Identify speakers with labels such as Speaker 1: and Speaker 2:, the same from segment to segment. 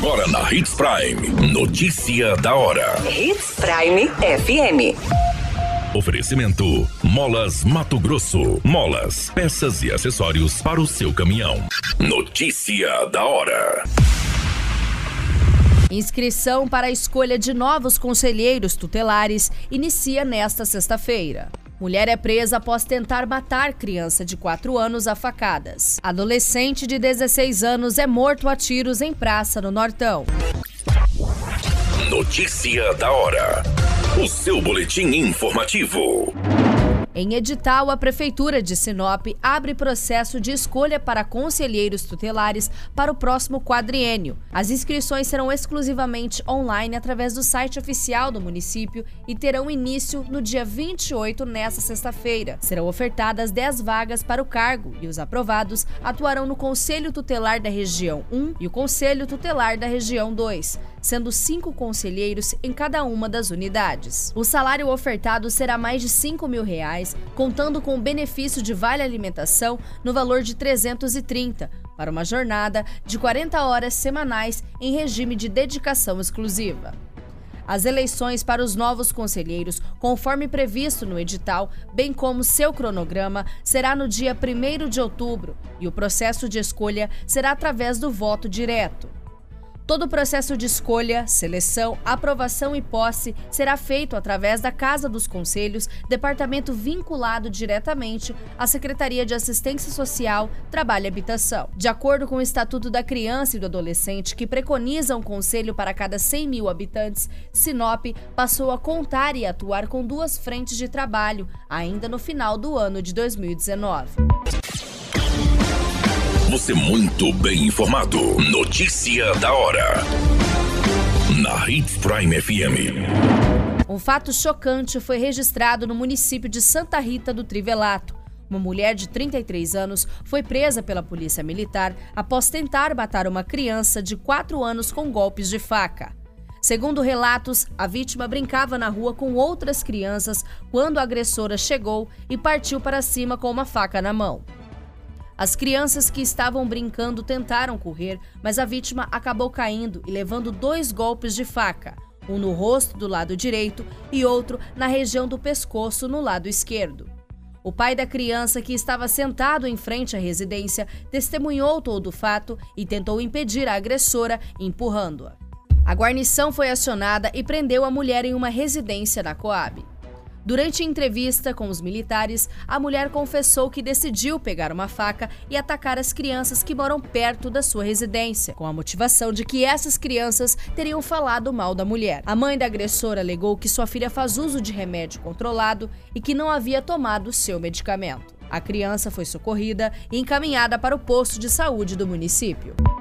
Speaker 1: Agora na Hits Prime. Notícia da hora.
Speaker 2: Hits Prime FM.
Speaker 1: Oferecimento: Molas Mato Grosso. Molas, peças e acessórios para o seu caminhão. Notícia da hora.
Speaker 3: Inscrição para a escolha de novos conselheiros tutelares inicia nesta sexta-feira. Mulher é presa após tentar matar criança de 4 anos a facadas. Adolescente de 16 anos é morto a tiros em praça no Nortão.
Speaker 1: Notícia da hora. O seu boletim informativo.
Speaker 3: Em edital, a Prefeitura de Sinop abre processo de escolha para conselheiros tutelares para o próximo quadriênio. As inscrições serão exclusivamente online através do site oficial do município e terão início no dia 28, nesta sexta-feira. Serão ofertadas 10 vagas para o cargo e os aprovados atuarão no Conselho Tutelar da Região 1 e o Conselho Tutelar da Região 2 sendo cinco conselheiros em cada uma das unidades. O salário ofertado será mais de 5 mil reais, contando com o benefício de vale alimentação no valor de 330, para uma jornada de 40 horas semanais em regime de dedicação exclusiva. As eleições para os novos conselheiros, conforme previsto no edital, bem como seu cronograma, será no dia 1 de outubro e o processo de escolha será através do voto direto. Todo o processo de escolha, seleção, aprovação e posse será feito através da Casa dos Conselhos, departamento vinculado diretamente à Secretaria de Assistência Social, Trabalho e Habitação. De acordo com o Estatuto da Criança e do Adolescente, que preconiza um conselho para cada 100 mil habitantes, Sinop passou a contar e atuar com duas frentes de trabalho, ainda no final do ano de 2019.
Speaker 1: Você muito bem informado. Notícia da hora. Na Hits Prime FM.
Speaker 3: Um fato chocante foi registrado no município de Santa Rita do Trivelato. Uma mulher de 33 anos foi presa pela polícia militar após tentar matar uma criança de 4 anos com golpes de faca. Segundo relatos, a vítima brincava na rua com outras crianças quando a agressora chegou e partiu para cima com uma faca na mão. As crianças que estavam brincando tentaram correr, mas a vítima acabou caindo e levando dois golpes de faca, um no rosto do lado direito e outro na região do pescoço no lado esquerdo. O pai da criança, que estava sentado em frente à residência, testemunhou todo o fato e tentou impedir a agressora, empurrando-a. A guarnição foi acionada e prendeu a mulher em uma residência da Coab. Durante entrevista com os militares, a mulher confessou que decidiu pegar uma faca e atacar as crianças que moram perto da sua residência, com a motivação de que essas crianças teriam falado mal da mulher. A mãe da agressora alegou que sua filha faz uso de remédio controlado e que não havia tomado seu medicamento. A criança foi socorrida e encaminhada para o posto de saúde do município.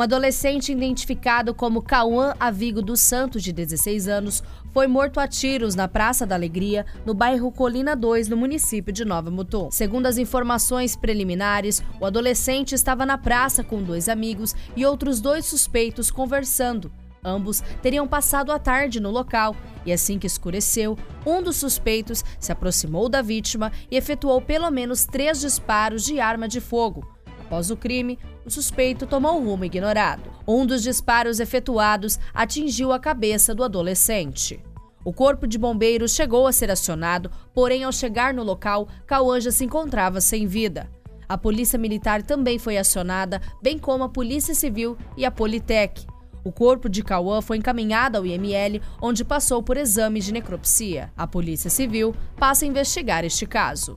Speaker 3: Um adolescente identificado como Cauã Avigo dos Santos, de 16 anos, foi morto a tiros na Praça da Alegria, no bairro Colina 2, no município de Nova Mutum. Segundo as informações preliminares, o adolescente estava na praça com dois amigos e outros dois suspeitos conversando. Ambos teriam passado a tarde no local e, assim que escureceu, um dos suspeitos se aproximou da vítima e efetuou pelo menos três disparos de arma de fogo. Após o crime, o suspeito tomou um rumo ignorado. Um dos disparos efetuados atingiu a cabeça do adolescente. O corpo de bombeiros chegou a ser acionado, porém, ao chegar no local, Cauã já se encontrava sem vida. A Polícia Militar também foi acionada, bem como a Polícia Civil e a Politec. O corpo de Cauã foi encaminhado ao IML, onde passou por exame de necropsia. A Polícia Civil passa a investigar este caso.